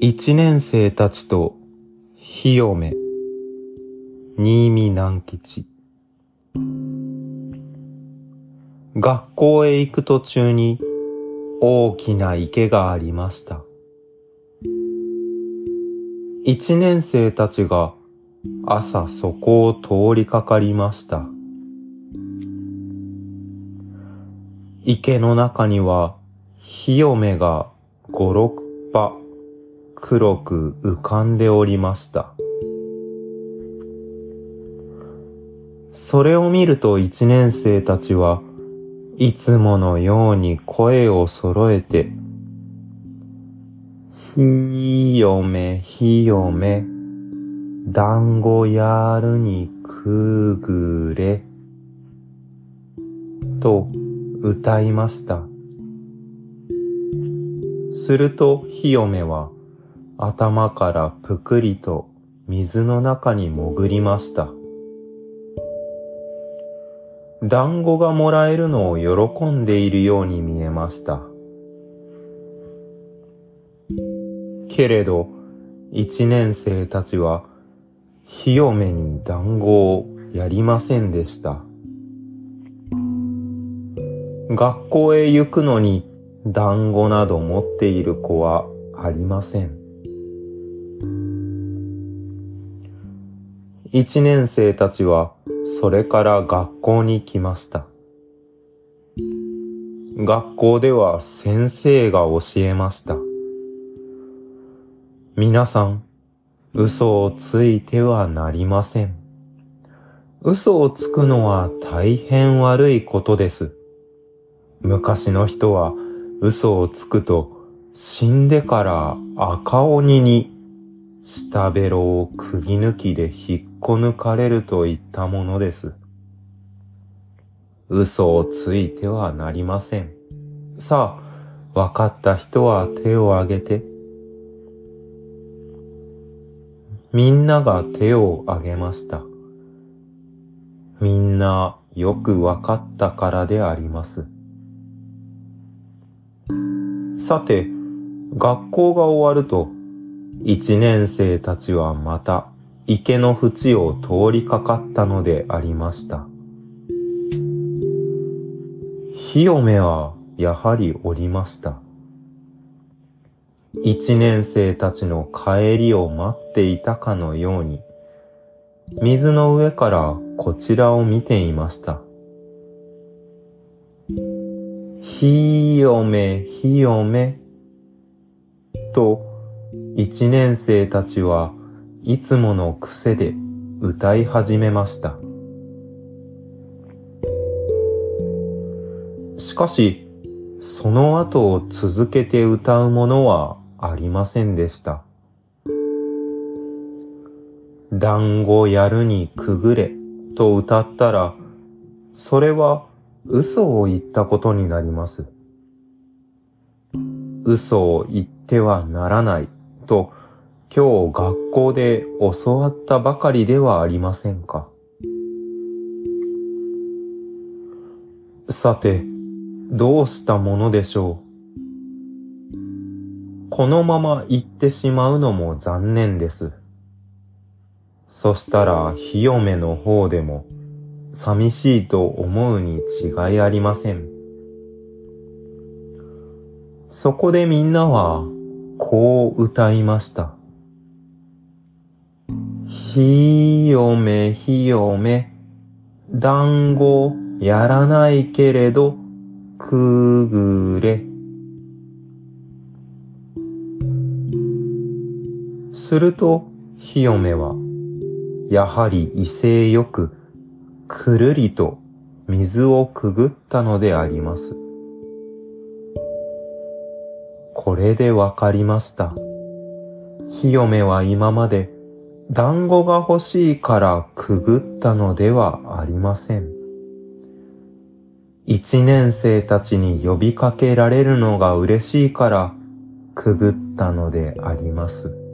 一年生たちと日嫁新見南吉。学校へ行く途中に大きな池がありました。一年生たちが朝そこを通りかかりました。池の中には日嫁が五六羽黒く浮かんでおりました。それを見ると一年生たちはいつものように声を揃えて、ひよめひよめ、団子やるにくぐれ、と歌いました。するとひよめは頭からぷくりと水の中に潜りました。団子がもらえるのを喜んでいるように見えました。けれど、一年生たちは、日嫁に団子をやりませんでした。学校へ行くのに団子など持っている子はありません。一年生たちはそれから学校に来ました。学校では先生が教えました。皆さん、嘘をついてはなりません。嘘をつくのは大変悪いことです。昔の人は嘘をつくと死んでから赤鬼に下ベロを釘抜きで引っこ抜かれるといったものです。嘘をついてはなりません。さあ、わかった人は手を挙げて。みんなが手を挙げました。みんなよくわかったからであります。さて、学校が終わると、一年生たちはまた池の縁を通りかかったのでありました。日嫁はやはりおりました。一年生たちの帰りを待っていたかのように、水の上からこちらを見ていました。ひよめ、ひよめ、と一年生たちはいつもの癖で歌い始めました。しかし、その後を続けて歌うものはありませんでした。団子やるにくぐれと歌ったら、それは嘘を言ったことになります。嘘を言ってはならないと今日学校で教わったばかりではありませんか？さて、どうしたものでしょう？このまま行ってしまうのも残念です。そしたら、日嫁の方でも、寂しいと思うに違いありません。そこでみんなは、こう歌いました。ひよめひよめ、団子やらないけれど、くぐれ。すると、ひよめは、やはり威勢よく、くるりと水をくぐったのであります。これでわかりました。ひよめは今まで団子が欲しいからくぐったのではありません。一年生たちに呼びかけられるのが嬉しいからくぐったのであります。